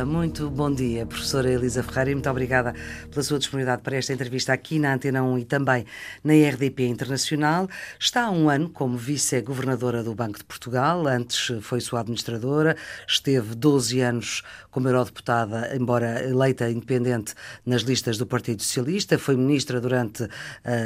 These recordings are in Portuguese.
Viva, muito bom dia, professora Elisa Ferreira, e muito obrigada pela sua disponibilidade para esta entrevista aqui na Antena 1 e também na RDP Internacional. Está há um ano como vice-governadora do Banco de Portugal, antes foi sua administradora, esteve 12 anos como eurodeputada, embora eleita independente nas listas do Partido Socialista, foi ministra durante uh,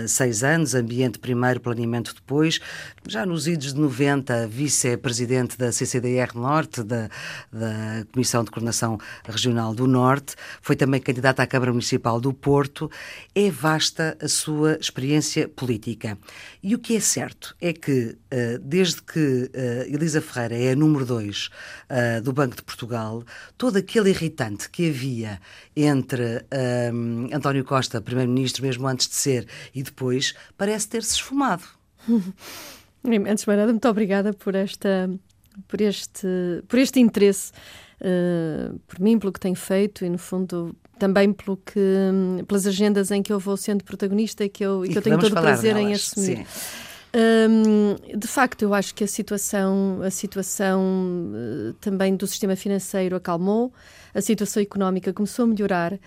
seis anos, Ambiente primeiro, Planeamento depois, já nos idos de 90, vice-presidente da CCDR Norte, da, da Comissão de Coordenação Regional do Norte, foi também candidata à Câmara Municipal do Porto. É vasta a sua experiência política. E o que é certo é que, uh, desde que uh, Elisa Ferreira é a número 2 do Banco de Portugal, todo todo aquele irritante que havia entre um, António Costa, Primeiro-Ministro, mesmo antes de ser, e depois, parece ter-se esfumado. Antes de mais nada, muito obrigada por, esta, por, este, por este interesse, uh, por mim, pelo que tenho feito e, no fundo, também pelo que, pelas agendas em que eu vou sendo protagonista e que eu, e que eu tenho todo o prazer delas, em assumir. Sim. Um, de facto, eu acho que a situação, a situação uh, também do sistema financeiro acalmou, a situação económica começou a melhorar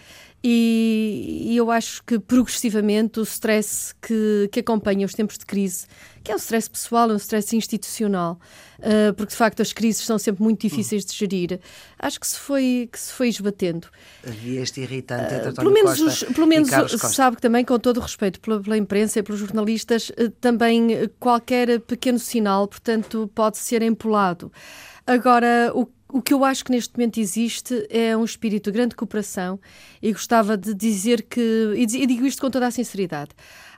e, eu acho que progressivamente o stress que, que acompanha os tempos de crise, que é um stress pessoal, é um stress institucional, uh, porque de facto as crises são sempre muito difíceis de gerir, acho que se foi, que se foi esbatendo. Havia este irritante entre uh, pelo menos Costa os, Pelo menos sabe que também, com todo o respeito pela, pela imprensa e pelos jornalistas, uh, também qualquer pequeno sinal, portanto, pode ser empolado. Agora, o o que eu acho que neste momento existe é um espírito de grande cooperação e gostava de dizer que, e digo isto com toda a sinceridade,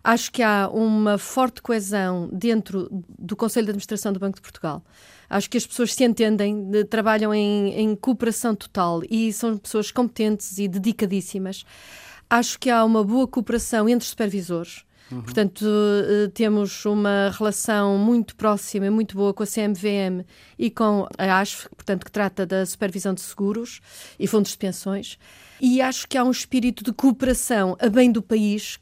acho que há uma forte coesão dentro do Conselho de Administração do Banco de Portugal. Acho que as pessoas se entendem, trabalham em, em cooperação total e são pessoas competentes e dedicadíssimas. Acho que há uma boa cooperação entre supervisores. Uhum. Portanto, uh, temos uma relação muito próxima e muito boa com a CMVM e com a ASF, portanto, que trata da supervisão de seguros e fundos de pensões. E acho que há um espírito de cooperação a bem do país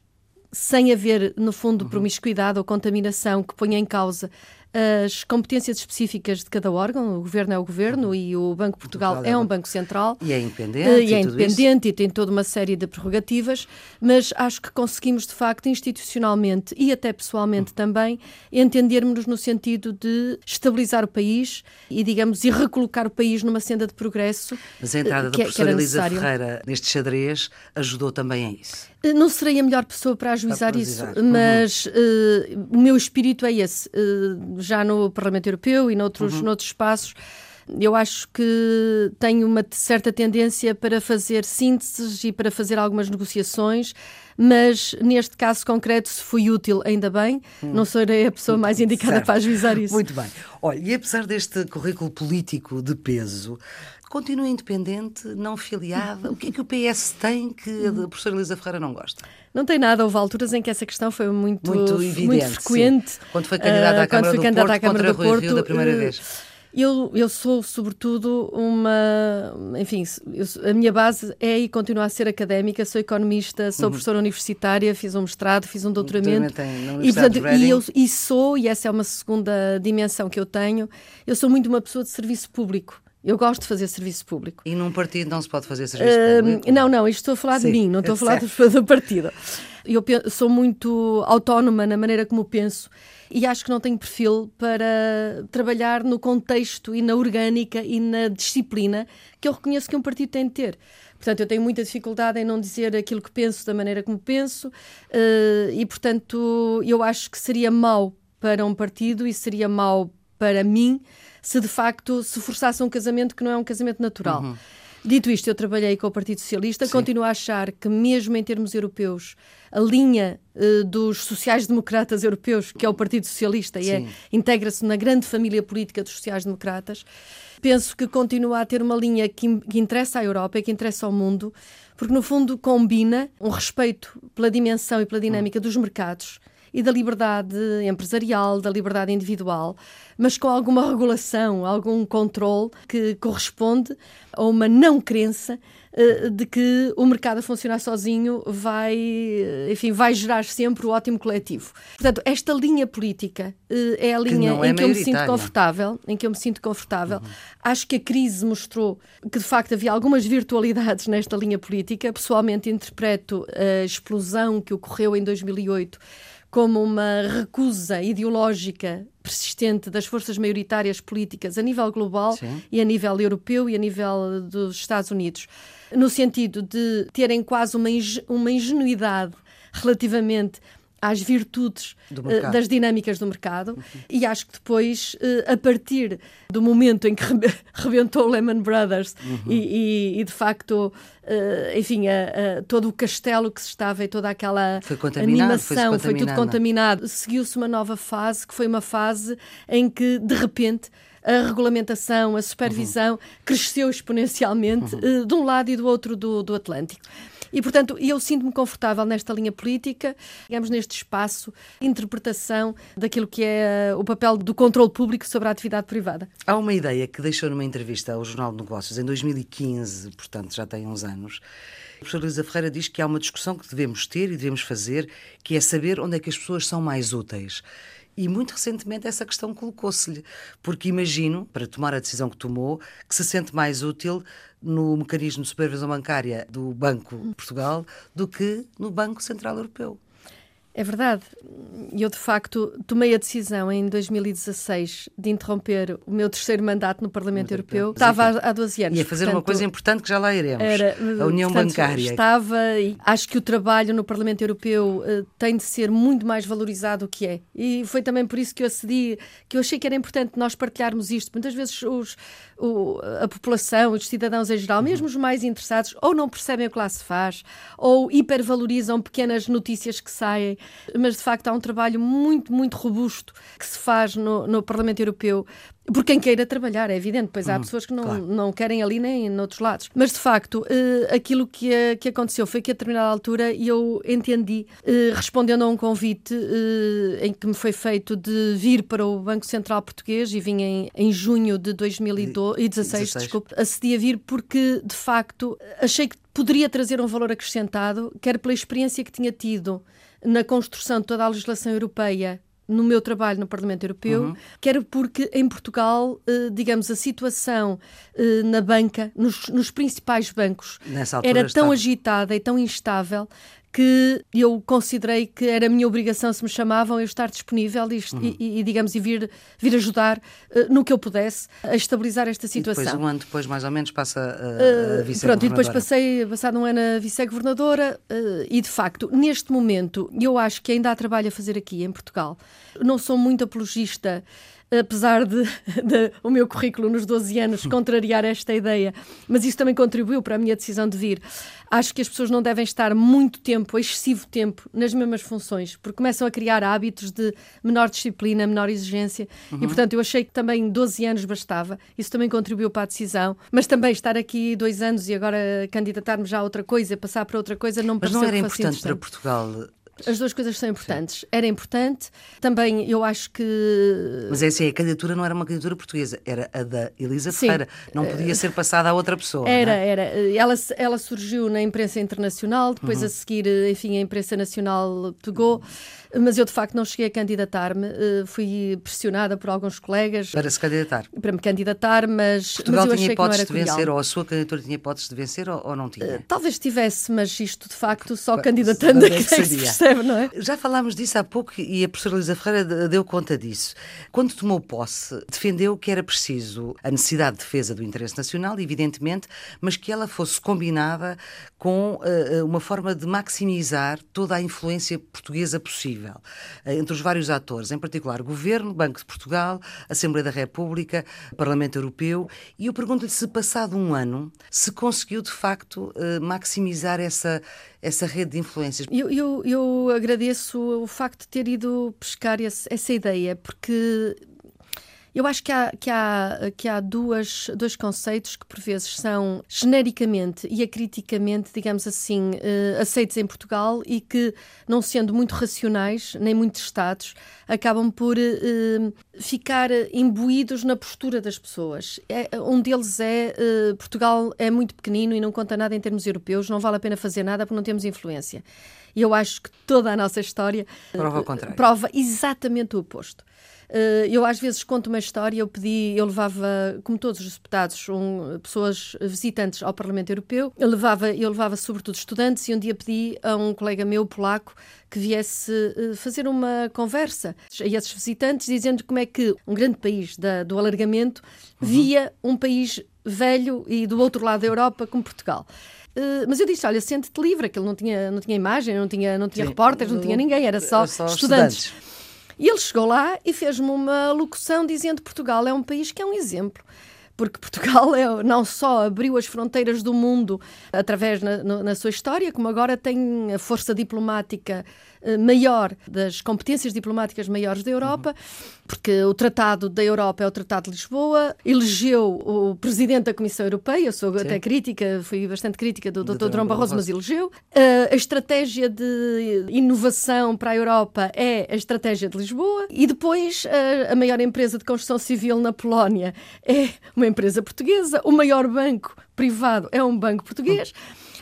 sem haver, no fundo, uhum. promiscuidade ou contaminação que ponha em causa as competências específicas de cada órgão. O governo é o governo uhum. e o Banco de Portugal, Portugal é um banco central. E é independente. Uh, e é independente e tem toda uma série de prerrogativas, mas acho que conseguimos, de facto, institucionalmente e até pessoalmente uhum. também, entendermos-nos no sentido de estabilizar o país e, digamos, e recolocar o país numa senda de progresso. Mas a entrada que, da professora Elisa Ferreira neste xadrez ajudou também a isso. Eh, não serei a melhor pessoa para ajuizar para isso, uhum. mas uh, o meu espírito é esse. Uh, já no Parlamento Europeu e noutros, uhum. noutros espaços, eu acho que tenho uma certa tendência para fazer sínteses e para fazer algumas negociações, mas neste caso concreto, se fui útil, ainda bem, hum. não serei a pessoa mais indicada certo. para ajuizar isso. Muito bem. Olha, e apesar deste currículo político de peso, continua independente, não filiada. O que é que o PS tem que a professora Elisa Ferreira não gosta? Não tem nada. Houve alturas em que essa questão foi muito, muito, evidente, muito frequente. Sim. Quando foi candidata à uh, Câmara, do, Porto, à Câmara do Porto, Rio da primeira uh, vez. Eu, eu sou, sobretudo, uma. Enfim, eu, a minha base é e continua a ser académica. Sou economista, sou uhum. professora universitária, fiz um mestrado, fiz um doutoramento. E, portanto, e, eu, e sou, e essa é uma segunda dimensão que eu tenho, eu sou muito uma pessoa de serviço público. Eu gosto de fazer serviço público. E num partido não se pode fazer serviço uh, público? Não, não, isto estou a falar Sim, de mim, não estou a falar do, do partido. Eu sou muito autónoma na maneira como penso e acho que não tenho perfil para trabalhar no contexto e na orgânica e na disciplina que eu reconheço que um partido tem de ter. Portanto, eu tenho muita dificuldade em não dizer aquilo que penso da maneira como penso uh, e, portanto, eu acho que seria mau para um partido e seria mau para mim se de facto se forçasse um casamento que não é um casamento natural. Uhum. Dito isto, eu trabalhei com o Partido Socialista, Sim. continuo a achar que, mesmo em termos europeus, a linha uh, dos sociais-democratas europeus, que é o Partido Socialista, Sim. e é, integra-se na grande família política dos sociais-democratas, penso que continua a ter uma linha que, que interessa à Europa e que interessa ao mundo, porque, no fundo, combina um respeito pela dimensão e pela dinâmica dos mercados e da liberdade empresarial, da liberdade individual, mas com alguma regulação, algum controle que corresponde a uma não crença eh, de que o mercado a funcionar sozinho vai, eh, enfim, vai gerar sempre o ótimo coletivo. Portanto, esta linha política eh, é a linha que em é que eu me sinto confortável, em que eu me sinto confortável. Uhum. Acho que a crise mostrou que de facto havia algumas virtualidades nesta linha política. Pessoalmente interpreto a explosão que ocorreu em 2008 como uma recusa ideológica persistente das forças maioritárias políticas a nível global Sim. e a nível europeu e a nível dos Estados Unidos no sentido de terem quase uma, uma ingenuidade relativamente às virtudes uh, das dinâmicas do mercado uhum. e acho que depois, uh, a partir do momento em que rebentou o Lehman Brothers uhum. e, e, e, de facto, uh, enfim, a, a, todo o castelo que se estava e toda aquela animação foi, foi tudo contaminado, seguiu-se uma nova fase que foi uma fase em que, de repente, a regulamentação, a supervisão uhum. cresceu exponencialmente uhum. uh, de um lado e do outro do, do Atlântico. E, portanto, eu sinto-me confortável nesta linha política, digamos, neste espaço interpretação daquilo que é uh, o papel do controle público sobre a atividade privada. Há uma ideia que deixou numa entrevista ao Jornal de Negócios em 2015, portanto já tem uns anos. A professora Luísa Ferreira diz que há uma discussão que devemos ter e devemos fazer, que é saber onde é que as pessoas são mais úteis. E muito recentemente essa questão colocou-se-lhe, porque imagino, para tomar a decisão que tomou, que se sente mais útil no mecanismo de supervisão bancária do Banco de Portugal do que no Banco Central Europeu. É verdade. Eu, de facto, tomei a decisão em 2016 de interromper o meu terceiro mandato no Parlamento Europeu. Estava há 12 anos. E a fazer portanto, uma coisa importante que já lá iremos: era, a União portanto, Bancária. Estava e acho que o trabalho no Parlamento Europeu uh, tem de ser muito mais valorizado do que é. E foi também por isso que eu acedi, que eu achei que era importante nós partilharmos isto. Muitas vezes os, o, a população, os cidadãos em geral, uhum. mesmo os mais interessados, ou não percebem o que lá se faz, ou hipervalorizam pequenas notícias que saem mas de facto há um trabalho muito, muito robusto que se faz no, no Parlamento Europeu por quem queira trabalhar, é evidente, pois há uhum, pessoas que não, claro. não querem ali nem noutros lados. Mas de facto, uh, aquilo que, uh, que aconteceu foi que a determinada altura eu entendi, uh, respondendo a um convite em que me foi feito de vir para o Banco Central Português e vim em, em junho de 2016, desculpe, acedi a vir porque de facto achei que poderia trazer um valor acrescentado, quer pela experiência que tinha tido na construção de toda a legislação europeia no meu trabalho no Parlamento Europeu, uhum. quer porque em Portugal, eh, digamos, a situação eh, na banca, nos, nos principais bancos, era tão agitada e tão instável que eu considerei que era a minha obrigação, se me chamavam, eu estar disponível e, uhum. e, e digamos, e vir, vir ajudar uh, no que eu pudesse a estabilizar esta situação. E depois, um ano depois, mais ou menos, passa a, a uh, vice-governadora. Pronto, e depois passei, passado um ano a vice-governadora e, de facto, neste momento, eu acho que ainda há trabalho a fazer aqui em Portugal. Não sou muito apologista apesar de, de, o meu currículo nos 12 anos contrariar esta ideia, mas isso também contribuiu para a minha decisão de vir. Acho que as pessoas não devem estar muito tempo, excessivo tempo, nas mesmas funções, porque começam a criar hábitos de menor disciplina, menor exigência, uhum. e portanto eu achei que também 12 anos bastava, isso também contribuiu para a decisão, mas também estar aqui dois anos e agora candidatar-me já a outra coisa, passar para outra coisa, não Mas não era importante para Portugal as duas coisas são importantes. Sim. Era importante. Também eu acho que. Mas é assim, a candidatura não era uma candidatura portuguesa, era a da Elisa Sim. Ferreira. Não podia ser passada a outra pessoa. Era, é? era. Ela, ela surgiu na imprensa internacional, depois uhum. a seguir, enfim, a imprensa nacional pegou. Mas eu, de facto, não cheguei a candidatar-me. Eh, fui pressionada por alguns colegas. Para se candidatar? Para me candidatar, mas. Portugal mas eu tinha hipóteses de vencer, ou a sua candidatura tinha hipóteses de vencer, ou, ou não tinha? Uh, talvez tivesse, mas isto, de facto, só candidatando é que, que se percebe, não é? Já falámos disso há pouco e a professora Elisa Ferreira deu conta disso. Quando tomou posse, defendeu que era preciso a necessidade de defesa do interesse nacional, evidentemente, mas que ela fosse combinada com uh, uma forma de maximizar toda a influência portuguesa possível uh, entre os vários atores, em particular Governo, Banco de Portugal, Assembleia da República, Parlamento Europeu. E eu pergunto-lhe se, passado um ano, se conseguiu de facto uh, maximizar essa essa rede de influências. Eu, eu, eu agradeço o facto de ter ido pescar esse, essa ideia, porque Eu acho que há, que há, que há duas, dois conceitos que, por vezes, são genericamente e acriticamente, digamos assim, uh, aceitos em Portugal e que, não sendo muito racionais nem muito testados, acabam por uh, ficar imbuídos na postura das pessoas. É, um deles é uh, Portugal é muito pequenino e não conta nada em termos europeus, não vale a pena fazer nada porque não temos influência. E eu acho que toda a nossa história prova, prova exatamente o oposto. Eh, eu às vezes conto uma história, eu pedi, eu levava, como todos os deputados, um, pessoas visitantes ao Parlamento Europeu, eu levava, eu levava sobretudo estudantes e um dia pedi a um colega meu polaco que viesse uh, fazer uma conversa a esses visitantes, dizendo como é que um grande país da, do alargamento uhum. via um país velho e do outro lado da Europa como Portugal. Uh, mas eu disse: olha, sente-te livre, aquilo não tinha, não tinha imagem, não tinha, não tinha repórteres, não tinha ninguém, era só, só estudantes. estudantes. E ele chegou lá e fez-me uma locução dizendo que Portugal é um país que é um exemplo porque Portugal é, não só abriu as fronteiras do mundo através na, na, sua história, como agora tem a força diplomática eh, maior, das competências diplomáticas maiores da Europa, porque o Tratado da Europa é o Tratado de Lisboa, elegeu o Presidente da Comissão Europeia, eu sou Sim. até crítica, fui bastante crítica do Dr. Durão Barroso, mas elegeu. Eh, a estratégia de inovação para a Europa é a estratégia de Lisboa, e depois a, a maior empresa de construção civil na Polónia é uma empresa portuguesa, o maior banco privado é um banco português.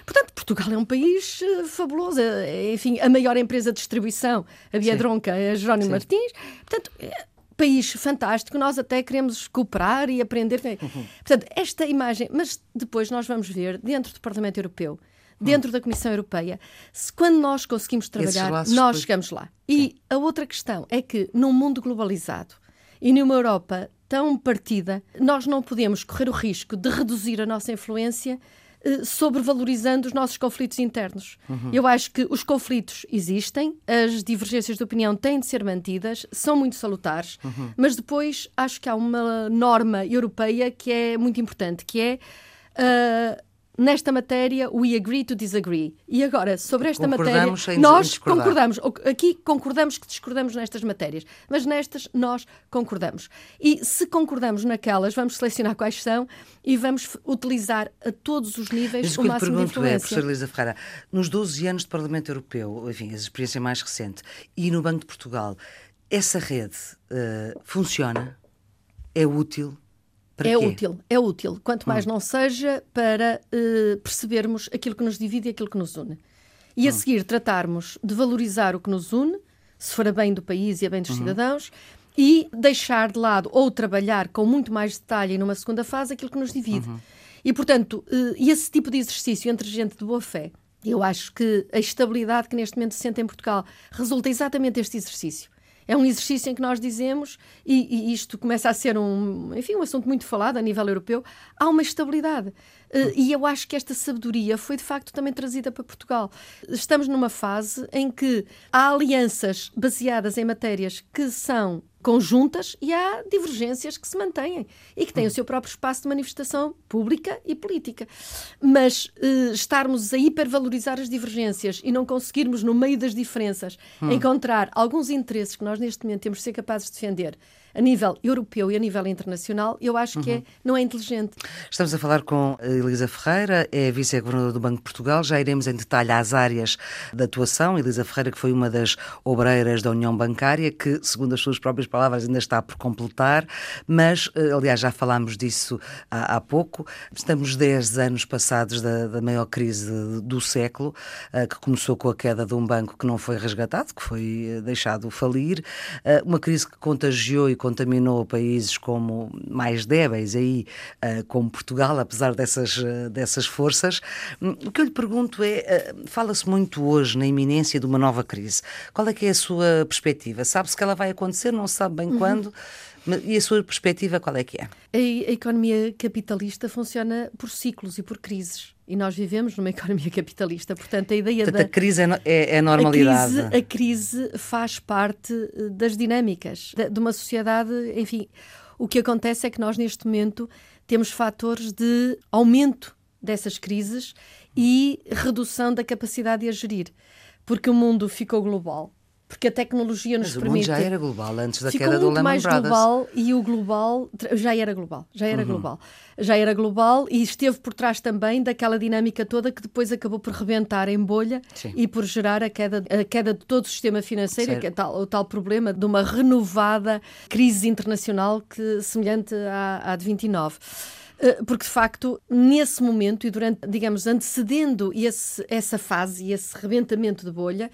Portanto, Portugal é um país uh, fabuloso. É, enfim, a maior empresa de distribuição, a Biedronca, é a Jerónimo Sim. Martins. Portanto, é país fantástico, nós até queremos cooperar e aprender. Uhum. Portanto, esta imagem, mas depois nós vamos ver dentro do Parlamento Europeu, dentro uhum. da Comissão Europeia, se quando nós conseguimos trabalhar, nós depois... chegamos lá. E Sim. a outra questão é que num mundo globalizado e numa Europa tão partida, nós não podemos correr o risco de reduzir a nossa influência eh, sobrevalorizando os nossos conflitos internos. Uhum. Eu acho que os conflitos existem, as divergências de opinião têm de ser mantidas, são muito salutares, uhum. mas depois acho que há uma norma europeia que é muito importante, que é uh, nesta matéria we agree to disagree. E agora, sobre esta matéria, nós concordamos. Aqui concordamos que discordamos nestas matérias, mas nestas nós concordamos. E se concordamos naquelas, vamos selecionar quais são e vamos utilizar a todos os níveis mas o, o máximo de é, influência. É, professora Elisa Ferreira, nos 12 anos de Parlamento Europeu, enfim, a experiência mais recente, e no Banco de Portugal, essa rede uh, funciona? É útil? Para é quê? útil, é útil. Quanto mais hum. não seja para uh, percebermos aquilo que nos divide e aquilo que nos une. E a hum. seguir tratarmos de valorizar o que nos une, se for a bem do país e a bem dos uhum. cidadãos, e deixar de lado ou trabalhar com muito mais detalhe numa segunda fase aquilo que nos divide. Uhum. E, portanto, uh, esse tipo de exercício entre gente de boa fé, eu acho que a estabilidade que neste momento se sente em Portugal resulta exatamente deste exercício. É um exercício em que nós dizemos, e, e, isto começa a ser um, enfim, um assunto muito falado a nível europeu, há uma estabilidade. Uh, e eu acho que esta sabedoria foi de facto também trazida para Portugal. Estamos numa fase em que há alianças baseadas em matérias que são conjuntas e há divergências que se mantêm e que têm o seu próprio espaço de manifestação pública e política. Mas uh, estarmos a hipervalorizar as divergências e não conseguirmos, no meio das diferenças, hum. encontrar alguns interesses que nós neste momento temos de ser capazes de defender a nível europeu e a nível internacional, eu acho que é, uhum. é, não é inteligente. Estamos a falar com Elisa Ferreira, é vice-governadora do Banco de Portugal. Já iremos em detalhe às áreas da atuação. Elisa Ferreira, que foi uma das obreiras da União Bancária, que, segundo as suas próprias palavras, ainda está por completar, mas, eh, aliás, já falámos disso há, há pouco. Estamos 10 anos passados da, da maior crise do século, eh, que começou com a queda de um banco que não foi resgatado, que foi eh, deixado falir, uma crise que contagiou e contaminou países como mais débeis aí, uh, como Portugal, apesar dessas, uh, dessas forças. Hum, o que eu lhe pergunto é, uh, fala-se muito hoje na iminência de uma nova crise. Qual é que é a sua perspectiva? Sabe-se que ela vai acontecer, não se sabe bem uhum. quando? E a sua perspectiva qual é que é? A, a, economia capitalista funciona por ciclos e por crises. E nós vivemos numa economia capitalista. Portanto, a ideia Portanto, da. A crise é, é, é normalidade. A crise, a crise, faz parte eh, das dinâmicas de, de uma sociedade. Enfim, o que acontece é que nós, neste momento, temos fatores de aumento dessas crises e redução da capacidade de a gerir. Porque o mundo ficou global porque a tecnologia nos Mas permite. o mundo já era global antes da Ficou queda do Lehman mais Brothers. global e o global já era global, já era global. Já era global e esteve por trás também daquela dinâmica toda que depois acabou por rebentar em bolha Sim. e por gerar a queda, a queda de todo o sistema financeiro, Certo. que é tal, o tal problema de uma renovada crise internacional que semelhante à, à de 29. Eh, Porque, de facto, nesse momento e durante, digamos, antecedendo esse, essa fase e esse rebentamento de bolha,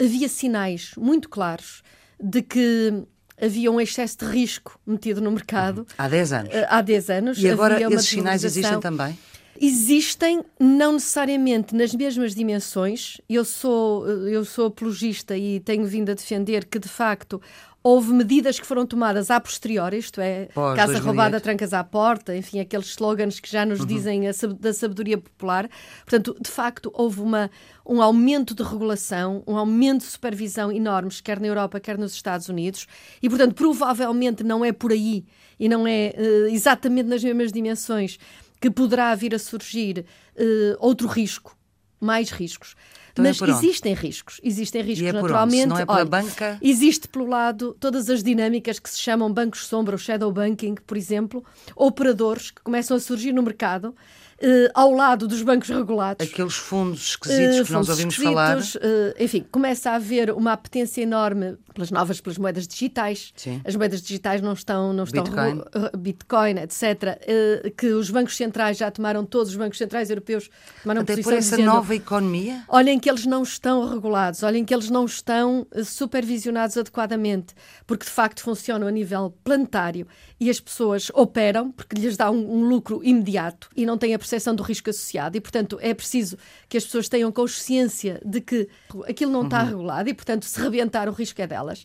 havia sinais muito claros de que havia um excesso de risco metido no mercado Há 10 anos. eh, há 10 anos. E agora esses sinais existem também? Existem, não necessariamente nas mesmas dimensões. Eu sou, eu sou apologista e tenho vindo a defender que, de facto, houve medidas que foram tomadas a posteriori, isto é, Pós casa 2008. roubada, trancas à porta, enfim, aqueles slogans que já nos dizem a da sabedoria popular. Portanto, de facto, houve uma, um aumento de regulação, um aumento de supervisão enormes, quer na Europa, quer nos Estados Unidos, e, portanto, provavelmente não é por aí e não é eh, exatamente nas mesmas dimensões que poderá vir a surgir eh, outro risco, mais riscos. Então é Mas onde? existem riscos, existem riscos é naturalmente. Não é pela Olha, banca? Existe pelo lado todas as dinâmicas que se chamam bancos sombra, o shadow banking, por exemplo, operadores que começam a surgir no mercado eh, ao lado dos bancos regulados. Aqueles fundos esquisitos Eh, que nós ouvimos falar. eh, enfim, começa a haver uma apetência enorme pelas novas, pelas moedas digitais. Sim. As moedas digitais não estão, não estão Bitcoin. eh, Bitcoin, etc. eh, que os bancos centrais já tomaram, todos os bancos centrais europeus tomaram Até por posição essa dizendo, nova economia. Olhem que eles não estão regulados, olhem que eles não estão supervisionados adequadamente, porque de facto funcionam a nível planetário e as pessoas operam porque lhes dá um, um lucro imediato e não têm a percepção do risco associado. E, portanto, é preciso que as pessoas tenham consciência de que aquilo não está regulado e, portanto, se rebentar, o risco é delas.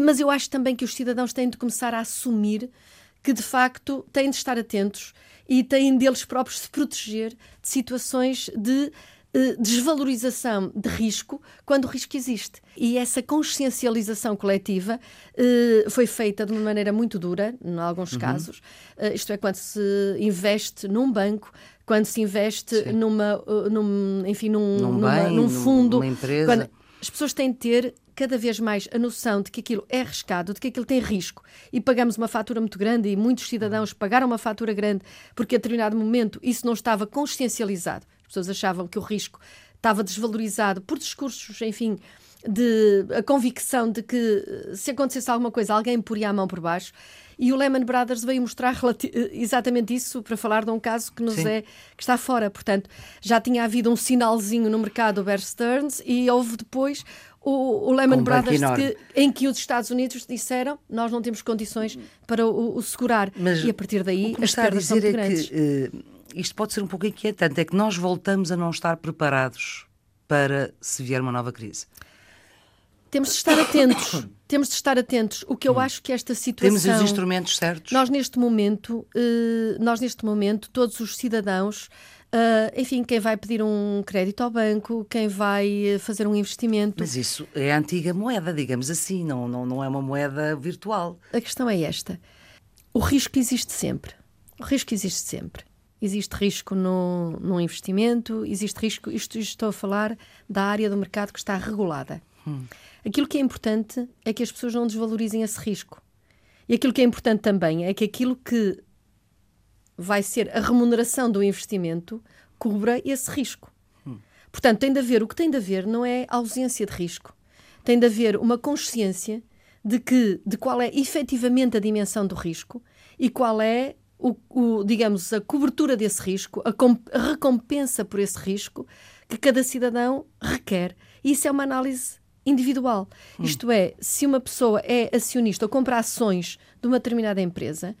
Mas eu acho também que os cidadãos têm de começar a assumir que de facto têm de estar atentos e têm deles próprios se proteger de situações de desvalorização de risco quando o risco existe. E essa consciencialização coletiva eh, foi feita de uma maneira muito dura, em alguns casos, Eh, isto é, quando se investe num banco, quando se investe numa, eh, num, enfim, num, Num numa- bem, num num- fundo. numa empresa. Quando- as pessoas têm de ter cada vez mais a noção de que aquilo é arriscado, de que aquilo tem risco. E pagamos uma fatura muito grande e muitos cidadãos pagaram uma fatura grande porque a determinado momento isso não estava consciencializado. As pessoas achavam que o risco estava desvalorizado por discursos, enfim, de a convicção de que eh, se acontecesse alguma coisa alguém poria a mão por baixo. E o Lehman Brothers veio mostrar eh, exatamente isso para falar de um caso que nos Sim. é que está fora. Portanto, já tinha havido um sinalzinho no mercado do Bear Stearns e houve depois o, o Lehman Um Brothers que, em que os Estados Unidos disseram nós não temos condições para o, o segurar. Mas e a partir daí as perdas são dizer muito é grandes. que eh, isto pode ser um pouco inquietante, é que nós voltamos a não estar preparados para se vier uma nova crise. Temos de estar atentos. Temos de estar atentos. O que eu acho que esta situação... Temos os instrumentos certos? Nós neste momento, eh, nós neste momento, todos os cidadãos, eh, enfim, quem vai pedir um crédito ao banco, quem vai eh, fazer um investimento, Mas isso é a antiga moeda, digamos assim, não, não, não é uma moeda virtual. a questão é esta: o risco existe sempre. O risco existe sempre. Existe risco no, no investimento, existe risco. Isto, estou a falar da área do mercado que está regulada. Aquilo que é importante é que as pessoas não desvalorizem esse risco. E aquilo que é importante também é que aquilo que vai ser a remuneração do investimento cubra esse risco. Portanto, tem de haver, o que tem de haver não é ausência de risco. Tem de haver uma consciência de que de qual é efetivamente a dimensão do risco e qual é o, o, digamos a cobertura desse risco, a, com- a recompensa por esse risco que cada cidadão requer. E isso é uma análise individual. Isto é, se uma pessoa é acionista ou compra ações de uma determinada empresa,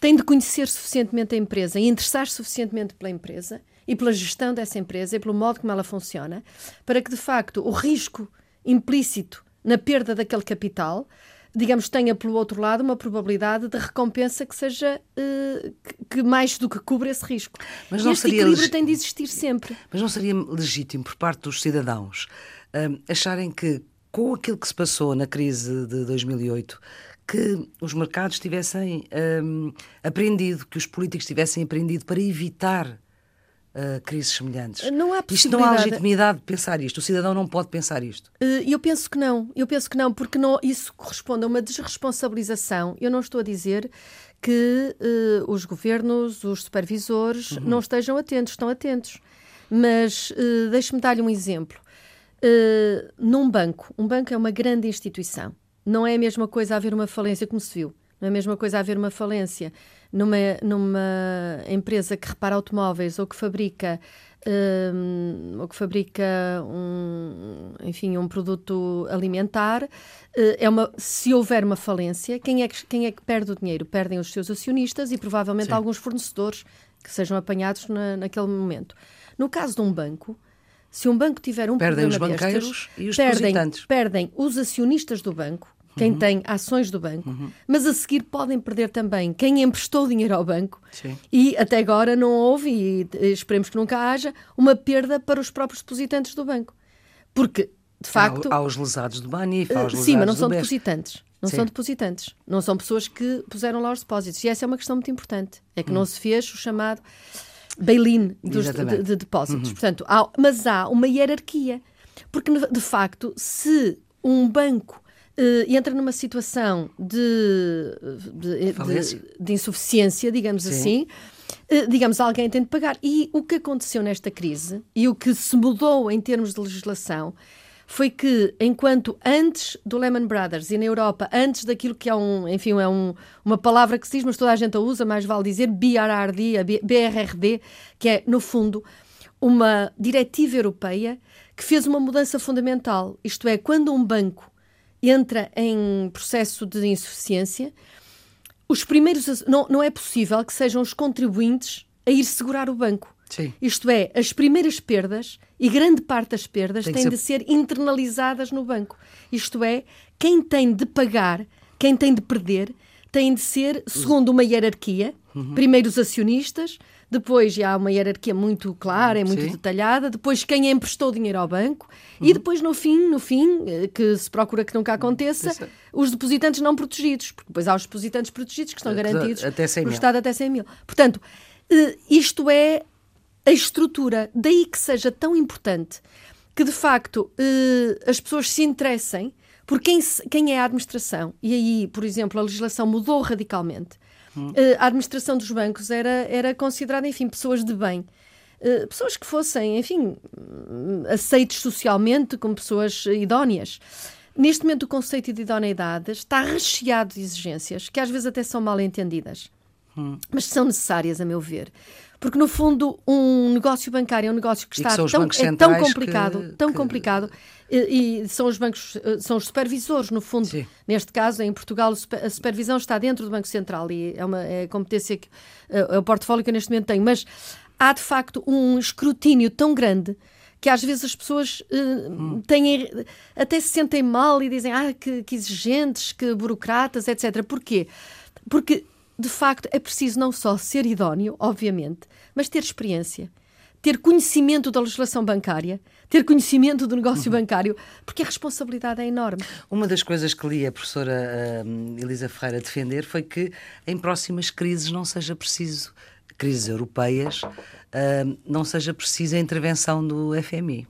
tem de conhecer suficientemente a empresa e interessar-se suficientemente pela empresa e pela gestão dessa empresa e pelo modo como ela funciona, para que de facto o risco implícito na perda daquele capital, digamos, tenha pelo outro lado uma probabilidade de recompensa que seja eh, que- que mais do que cubra esse risco. Mas não este seria equilíbrio legi- tem de existir sempre. Mas não seria legítimo por parte dos cidadãos hum, acharem que, com aquilo que se passou na crise de 2008, que os mercados tivessem hum, aprendido, que os políticos tivessem aprendido para evitar uh, crises semelhantes. Não há Isto não há legitimidade de pensar isto. O cidadão não pode pensar isto. Uh, eu penso que não. Eu penso que não, porque não, isso corresponde a uma desresponsabilização. Eu não estou a dizer que uh, os governos, os supervisores, uhum. não estejam atentos, estão atentos. Mas uh, deixe-me dar-lhe um exemplo. Uh, num banco, um banco é uma grande instituição. Não é a mesma coisa haver uma falência, como se viu. Não é a mesma coisa haver uma falência numa, numa empresa que repara automóveis ou que fabrica um, ou que fabrica um, enfim, um produto alimentar, uh, é uma, se houver uma falência, quem é, que, quem é que perde o dinheiro? Perdem os seus acionistas e provavelmente Sim. alguns fornecedores que sejam apanhados na, naquele momento. No caso de um banco, se um banco tiver um perdem problema os banqueiros destes, e os perdem, perdem os acionistas do banco, quem uhum. tem ações do banco, uhum. mas a seguir podem perder também quem emprestou dinheiro ao banco. Sim. E até agora não houve, e esperemos que nunca haja, uma perda para os próprios depositantes do banco. Porque, de facto. Há, há os lesados do Banif, há os Sim, mas não são depositantes. Não Sim. são depositantes. Não são pessoas que puseram lá os depósitos. E essa é uma questão muito importante. É que hum. não se fez o chamado bail-in de, de, depósitos. Uhum. Portanto, há, mas há uma hierarquia. Porque, de facto, se um banco uh, entra numa situação de, de, de, de insuficiência, digamos Sim. assim, uh, digamos, alguém tem de pagar. E o que aconteceu nesta crise e o que se mudou em termos de legislação foi que, enquanto antes do Lehman Brothers e na Europa, antes daquilo que é um, enfim, é um, uma palavra que se diz, mas toda a gente a usa, mais vale dizer BRRD, a BRRD, que é, no fundo, uma diretiva europeia que fez uma mudança fundamental. Isto é, quando um banco entra em processo de insuficiência, os primeiros não, não é possível que sejam os contribuintes a ir segurar o banco. Sim. Isto é, as primeiras perdas e grande parte das perdas tem têm ser... de ser internalizadas no banco. Isto é, quem tem de pagar, quem tem de perder, tem de ser segundo uma hierarquia. Uhum. Primeiro os acionistas, depois já há uma hierarquia muito clara, é muito Sim. detalhada, depois quem emprestou dinheiro ao banco uhum. e depois no fim, no fim, eh, que se procura que nunca aconteça, os depositantes não protegidos, porque depois há os depositantes protegidos que estão garantidos até 100 mil. Estado até 100 mil. Portanto, eh, isto é a estrutura, daí que seja tão importante que de facto eh, as pessoas se interessem por quem, quem é a administração. E aí, por exemplo, a legislação mudou radicalmente Hum. a administração dos bancos era, era considerada, enfim, pessoas de bem. Uh, pessoas que fossem, enfim, aceites socialmente como pessoas idóneas. Neste momento, o conceito de idoneidade está recheado de exigências que às vezes até são mal entendidas, hum. mas são necessárias, a meu ver. Porque, no fundo, um negócio bancário é um negócio que está que tão, é tão complicado, que, tão que... complicado, e, e, são os bancos, eh, são os supervisores, no fundo. Sim. Neste caso, em Portugal, a supervisão está dentro do Banco Central e é uma é competência que eh, é o portfólio que eu neste momento tenho. Mas há, de facto, um escrutínio tão grande que às vezes as pessoas uh, hum. têm, até se sentem mal e dizem ah, que, que exigentes, que burocratas, etc. Porquê? Porque de facto, é preciso não só ser idóneo, obviamente, mas ter experiência, ter conhecimento da legislação bancária, ter conhecimento do negócio uhum. bancário, porque a responsabilidade é enorme. Uma das coisas que li a professora uh, Elisa Ferreira defender foi que em próximas crises não seja preciso, crises europeias, uh, não seja preciso a intervenção do FMI.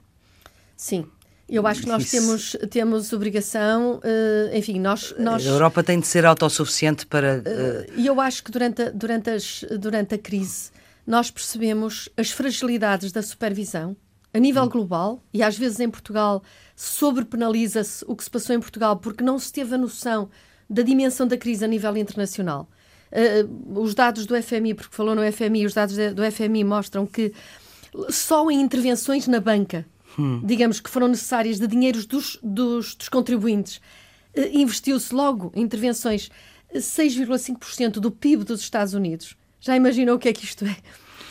Sim, eu acho que nós Isso. temos, temos obrigação, uh, enfim, nós, nós... A Europa tem de ser autossuficiente para... Uh... E eu acho que durante a, durante, as, durante a crise nós percebemos as fragilidades da supervisão a nível global e às vezes em Portugal sobrepenaliza-se o que se passou em Portugal porque não se teve a noção da dimensão da crise a nível internacional. Uh, os dados do FMI, porque falou no FMI, os dados do FMI mostram que só em intervenções na banca hum. digamos, que foram necessárias de dinheiros dos, dos, dos contribuintes, uh, investiu-se logo em intervenções 6,5% do PIB dos Estados Unidos. Já imaginou o que é que isto é?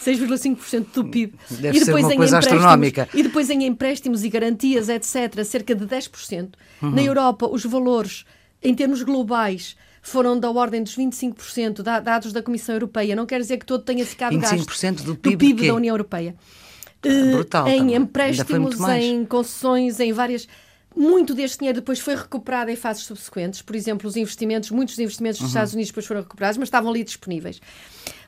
6,5% do PIB. Deve e depois ser uma coisa astronómica. E depois em empréstimos e garantias, etc., cerca de 10%. Uhum. Na Europa, os valores, em termos globais, foram da ordem dos 25%, dados da Comissão Europeia. Não quer dizer que todo tenha ficado 25% gasto do PIB, do PIB da União Europeia. É brutal, em também. empréstimos, em concessões, em várias. Muito deste dinheiro depois foi recuperado em fases subsequentes. Por exemplo, os investimentos, muitos dos investimentos dos uhum. Estados Unidos depois foram recuperados, mas estavam ali disponíveis.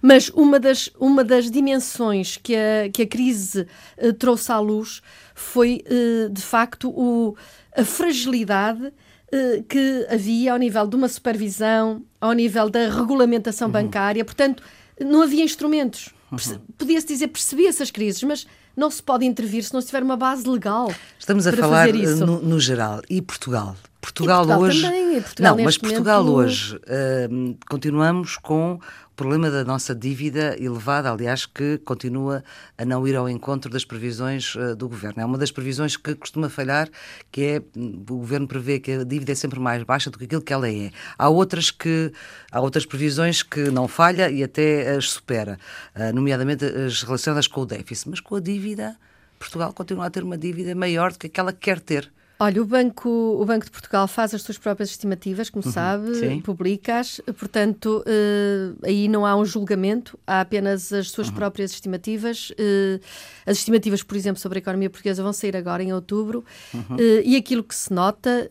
Mas uma das, uma das dimensões que a, que a crise uh, trouxe à luz foi, uh, de facto, o, a fragilidade uh, que havia ao nível de uma supervisão, ao nível da regulamentação uhum. bancária. Portanto, não havia instrumentos. Uhum. Podia-se dizer, percebia-se as crises, mas não se pode intervir se não se tiver uma base legal. Estamos a falar no, no, geral. E Portugal? Portugal, Portugal hoje. Também, Portugal não, mas Portugal momento... hoje uh, continuamos com o problema da nossa dívida elevada, aliás, que continua a não ir ao encontro das previsões uh, do governo. É uma das previsões que costuma falhar, que é o governo prevê que a dívida é sempre mais baixa do que aquilo que ela é. Há outras que há outras previsões que não falha e até as supera, uh, nomeadamente as relacionadas com o déficit, mas com a dívida Portugal continua a ter uma dívida maior do que aquela que quer ter. Olha, o Banco, o Banco de Portugal faz as suas próprias estimativas, como uhum, sabe, publica-as, portanto, uh, aí não há um julgamento, há apenas as suas uhum. próprias estimativas. Uh, as estimativas, por exemplo, sobre a economia portuguesa vão sair agora em outubro, uhum. uh, e aquilo que se nota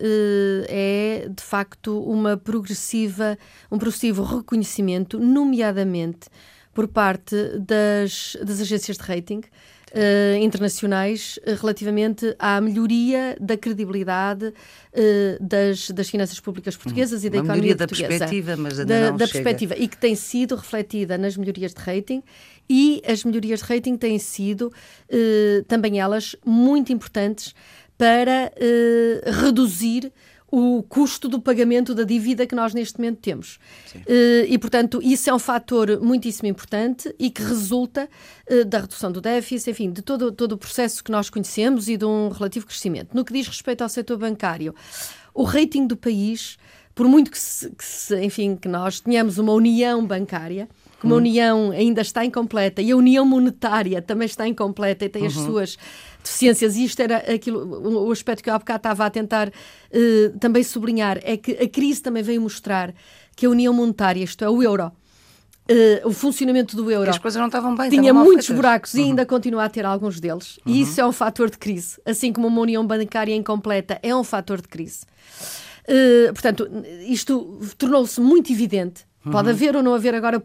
é, de facto, uma progressiva, um progressivo reconhecimento, nomeadamente por parte das, das agências de rating uh, internacionais uh, relativamente à melhoria da credibilidade uh, das, das finanças públicas portuguesas hum, e da economia da portuguesa. perspectiva, mas ainda da, não da perspectiva. E que tem sido refletida nas melhorias de rating. E as melhorias de rating têm sido também elas muito importantes para reduzir o custo do pagamento da dívida que nós neste momento temos. Uh, e, portanto, isso é um fator muitíssimo importante e que resulta uh, da redução do déficit, enfim, de todo, todo o processo que nós conhecemos e de um relativo crescimento. No que diz respeito ao setor bancário, o rating do país, por muito que, se, que se, enfim, que nós tenhamos uma união bancária, como a hum. União ainda está incompleta e a União Monetária também está incompleta e tem as uhum. suas deficiências, e isto era aquilo, o aspecto que eu há bocado estava a tentar uh, também sublinhar, é que a crise também veio mostrar que a União Monetária, isto é, o euro, Uh, o funcionamento do euro. as coisas não estavam bem. Tinha muitos feitas. buracos uhum. e ainda continua a ter alguns deles. Uhum. E isso é um fator de crise. Assim como uma união bancária incompleta é um fator de crise. Uh, portanto, isto tornou-se muito evidente. Uhum. Pode haver ou não haver agora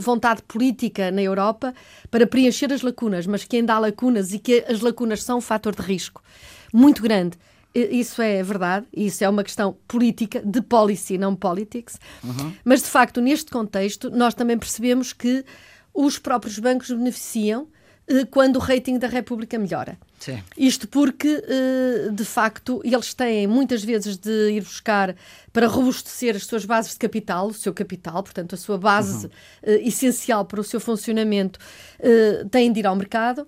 vontade política na Europa para preencher as lacunas, mas que ainda há lacunas e que as lacunas são um fator de risco muito grande. Isso é verdade, isso é uma questão política, de policy, não politics. Uhum. Mas, de facto, neste contexto, nós também percebemos que os próprios bancos beneficiam eh, quando o rating da República melhora. Sim. Isto porque, eh, de facto, eles têm muitas vezes de ir buscar para robustecer as suas bases de capital, o seu capital, portanto, a sua base uhum. essencial para o seu funcionamento, têm de ir ao mercado.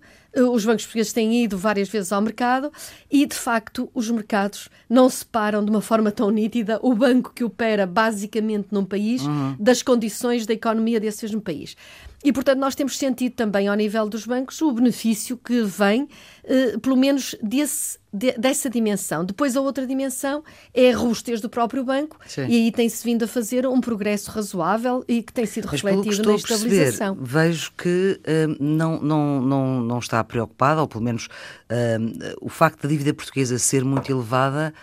Os bancos portugueses têm ido várias vezes ao mercado e, de facto, os mercados não separam de uma forma tão nítida o banco que opera basicamente num país uhum. das condições da economia desse mesmo país. E, portanto, nós temos sentido também, ao nível dos bancos, o benefício que vem, eh, pelo menos, desse, de, dessa dimensão. Depois, a outra dimensão é a robustez do próprio banco, Sim. e aí tem-se vindo a fazer um progresso razoável e que tem sido Mas refletido na estabilização. Perceber, vejo que eh, não, não, não, não está preocupada, ou pelo menos eh, o facto da dívida portuguesa ser muito elevada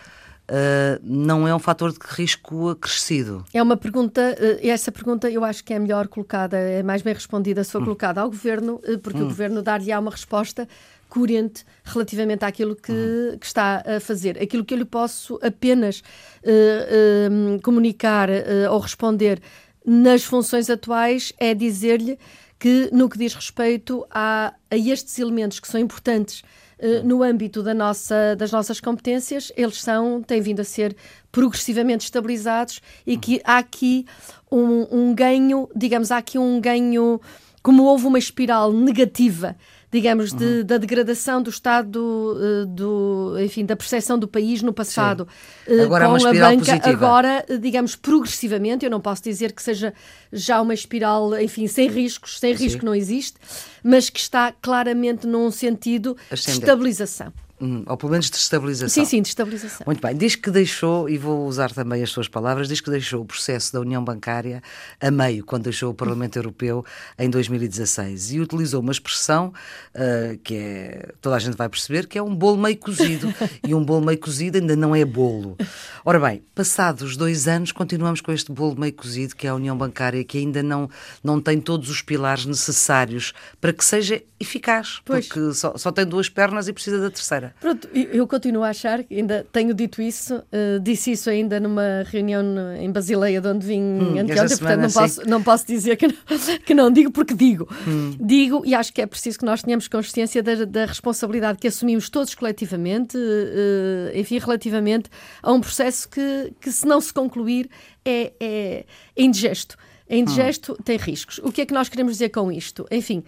uh, não é um fator de risco acrescido? É uma pergunta, uh, essa pergunta eu acho que é melhor colocada, é mais bem respondida se for hum. colocada ao Governo, uh, porque hum. o Governo dar-lhe-á uma resposta coerente relativamente àquilo que, uhum. que, está a fazer. Aquilo que eu lhe posso apenas uh, uh, comunicar uh, ou responder nas funções atuais é dizer-lhe que, no que diz respeito a, a estes elementos que são importantes eh, no âmbito da nossa, das nossas competências, eles são, têm vindo a ser progressivamente estabilizados e que há aqui um, um ganho, digamos, há aqui um ganho, como houve uma espiral negativa digamos, de, uhum. da degradação do estado eh, do, enfim, da percepção do país no passado Sim. agora com é a banca, positiva. agora, digamos, progressivamente, eu não posso dizer que seja já uma espiral, enfim, sem riscos, sem risco Sim. não existe, mas que está claramente num sentido de estabilização. Hum, ou pelo menos de estabilização. Sim, sim, de estabilização. Muito bem. Diz que deixou, e vou usar também as suas palavras, diz que deixou o processo da União Bancária a meio, quando deixou o Parlamento Europeu em 2016. E utilizou uma expressão uh, que é, toda a gente vai perceber, que é um bolo meio cozido. e um bolo meio cozido ainda não é bolo. Ora bem, passados dois anos, continuamos com este bolo meio cozido, que é a União Bancária, que ainda não, não tem todos os pilares necessários para que seja eficaz. Pois. Porque só, só tem duas pernas e precisa da terceira. Pronto, eu continuo a achar, ainda tenho dito isso, uh, disse isso ainda numa reunião em Basileia, de onde vim hum, anteontem, portanto não posso, não posso dizer que não, que não digo, porque digo. Hum. Digo, e acho que é preciso que nós tenhamos consciência da, da responsabilidade que assumimos todos coletivamente, uh, enfim, relativamente a um processo que, que se não se concluir, é, é, indigesto. É indigesto, hum. tem riscos. O que é que nós queremos dizer com isto? Enfim,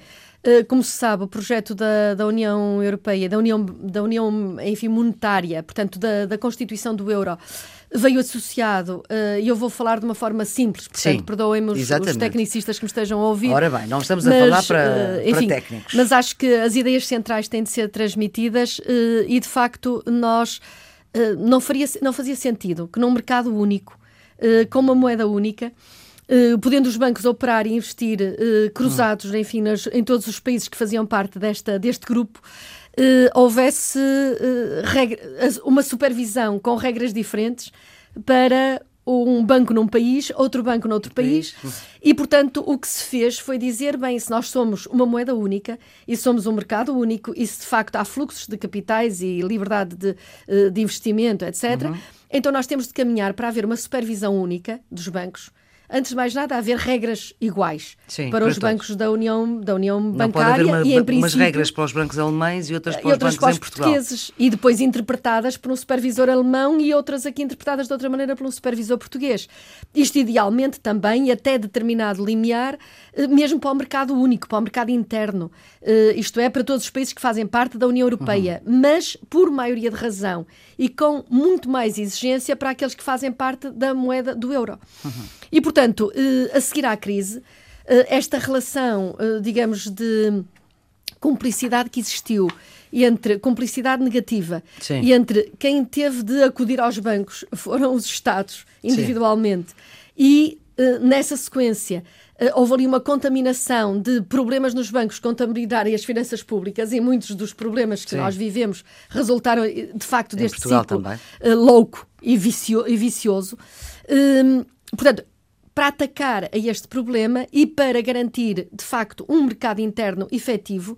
como se sabe, o projeto da, da União Europeia, da União, da União enfim, monetária, portanto, da, da Constituição do euro, veio associado, uh, e eu vou falar de uma forma simples, portanto, perdoem-me os, os, tecnicistas que me estejam a ouvir. Ora bem, não estamos a mas, falar para, uh, enfim, para técnicos. Mas acho que as ideias centrais têm de ser transmitidas e, de facto, nós não, faria, não fazia sentido que num mercado único, com uma moeda única, podendo os bancos operar e investir uh, cruzados, enfim, nas, em todos os países que faziam parte desta, deste grupo, uh, houvesse regra, uma supervisão com regras diferentes para um banco num país, outro banco noutro país, e portanto o que se fez foi dizer, bem, se nós somos uma moeda única e somos um mercado único e se de facto há fluxos de capitais e liberdade de, de investimento, etc., uhum. então nós temos de caminhar para haver uma supervisão única dos bancos, antes de mais nada, haver regras iguais Sim, para, para os todos. bancos da União, da União Bancária uma, e, em princípio... umas regras para os bancos alemães e outras para os outras bancos para os portugueses. E depois interpretadas por um supervisor alemão e outras aqui interpretadas de outra maneira por um supervisor português. Isto idealmente também, e até determinado limiar, eh, mesmo para o mercado único, para o mercado interno. Uh, isto é, para todos os países que fazem parte da União Europeia, uhum. mas por maioria de razão e com muito mais exigência para aqueles que fazem parte da moeda do euro. Uhum. E, portanto, uh, a seguir à crise, uh, esta relação, digamos, de cumplicidade que existiu entre cumplicidade negativa Sim. e entre quem teve de acudir aos bancos foram os Estados individualmente Sim. e nessa sequência eh, houve ali uma contaminação de problemas nos bancos, contabilidade e as finanças públicas, e muitos dos problemas que Sim. nós vivemos resultaram, eh, de facto, deste Portugal ciclo também. Eh, louco e, vicio, e vicioso. Hum, portanto, para atacar a este problema e para garantir, de facto, um mercado interno efetivo,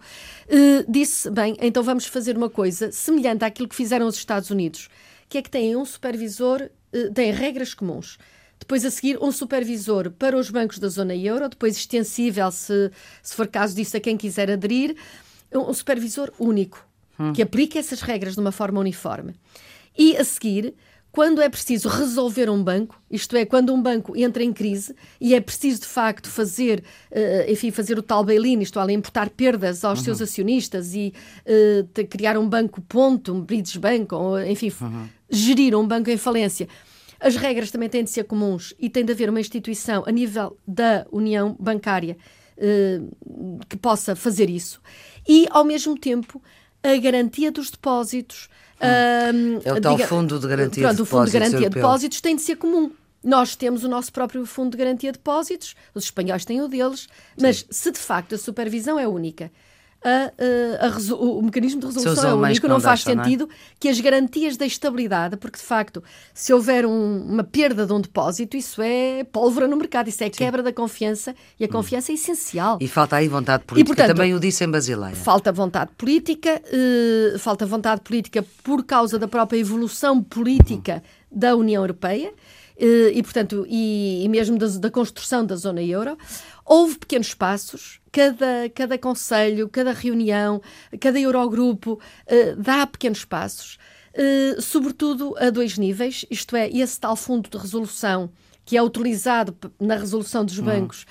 disse, bem, então vamos fazer uma coisa semelhante àquilo que fizeram os Estados Unidos, que é que têm um supervisor, têm regras comuns depois, a seguir, um supervisor para os bancos da zona euro, depois extensível, se, se for caso disso, a quem quiser aderir, um supervisor único, hum. que aplique essas regras de uma forma uniforme. E, a seguir, quando é preciso resolver um banco, isto é, quando um banco entra em crise e é preciso de facto fazer, uh, enfim, fazer o tal bail-in, isto é, imputar perdas aos uhum. seus acionistas e uh, criar um banco ponto, um bridge bank, ou enfim, uhum. gerir um banco em falência as regras também têm de ser comuns e tem de haver uma instituição a nível da União Bancária eh, que possa fazer isso. E, ao mesmo tempo, a garantia dos depósitos. Hum. Uh, é o tal diga, Fundo de Garantia pronto, de Depósitos. O Fundo de Garantia de Depósitos tem de ser comum. Nós temos o nosso próprio Fundo de Garantia de Depósitos, os espanhóis têm o deles, mas Sim. se de facto a supervisão é única a, a, a, o mecanismo de resolução é único, não, não faz deixam, sentido não é? que as garantias da estabilidade, porque de facto, se houver um, uma perda de um depósito, isso é pólvora no mercado, isso é Sim. quebra da confiança e a hum. confiança hum. é essencial. E falta aí vontade política, e, portanto, também o disse em Basileia. Falta vontade política, uh, falta vontade política por causa da própria evolução política hum. da União Europeia. Uh, e, portanto, e, e mesmo da, da construção da zona euro, houve pequenos passos, cada, cada conselho, cada reunião, cada Eurogrupo uh, dá pequenos passos, uh, sobretudo a dois níveis, isto é, esse tal fundo de resolução que é utilizado na resolução dos hum. bancos.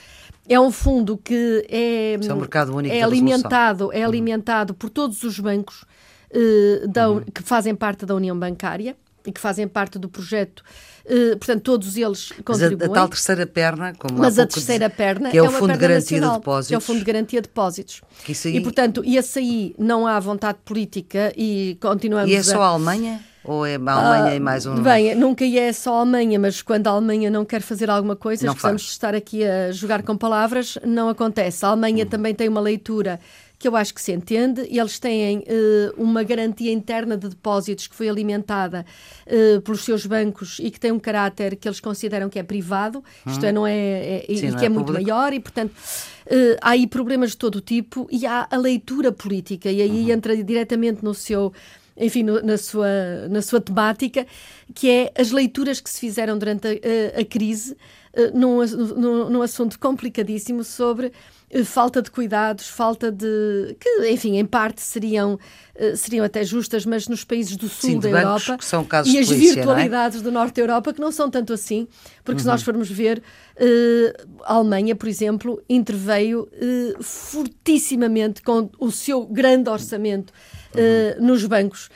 É um fundo que é, é, um mercado único é alimentado, é hum. alimentado por todos os bancos uh, da, uhum. que fazem parte da União Bancária e que fazem parte do projeto. Uh, portanto, todos eles contribuem. Mas a, a, tal terceira perna, como Mas a terceira diz, perna que é, é o Fundo de Garantia nacional, de Depósitos. É o Fundo de Garantia de Depósitos. Aí... E, portanto, esse aí não há vontade política e continuamos E é só a... a Alemanha? Ou é a Alemanha e mais um? Bem, nunca é só a Alemanha, mas quando a Alemanha não quer fazer alguma coisa, não precisamos faz. estar aqui a jogar com palavras, não acontece. A Alemanha hum. também tem uma leitura que eu acho que se entende. Eles têm uh, uma garantia interna de depósitos que foi alimentada uh, pelos seus bancos e que tem um caráter que eles consideram que é privado, hum. isto é, não é, é Sim, e que é, é muito maior e, portanto, uh, há aí problemas de todo o tipo e há a leitura política e aí uhum. entra diretamente no seu enfim, no, na, sua, na sua temática, que é as leituras que se fizeram durante a, a crise uh, num, num, num assunto complicadíssimo sobre eh, falta de cuidados, falta de. que, enfim, em parte seriam, eh, seriam até justas, mas nos países do sul Sim, da Europa. Que são casos e as polícia, virtualidades é? do norte da Europa, que não são tanto assim, porque uhum. se nós formos ver, uh, a Alemanha, por exemplo, interveio fortissimamente com o seu grande orçamento uh, nos bancos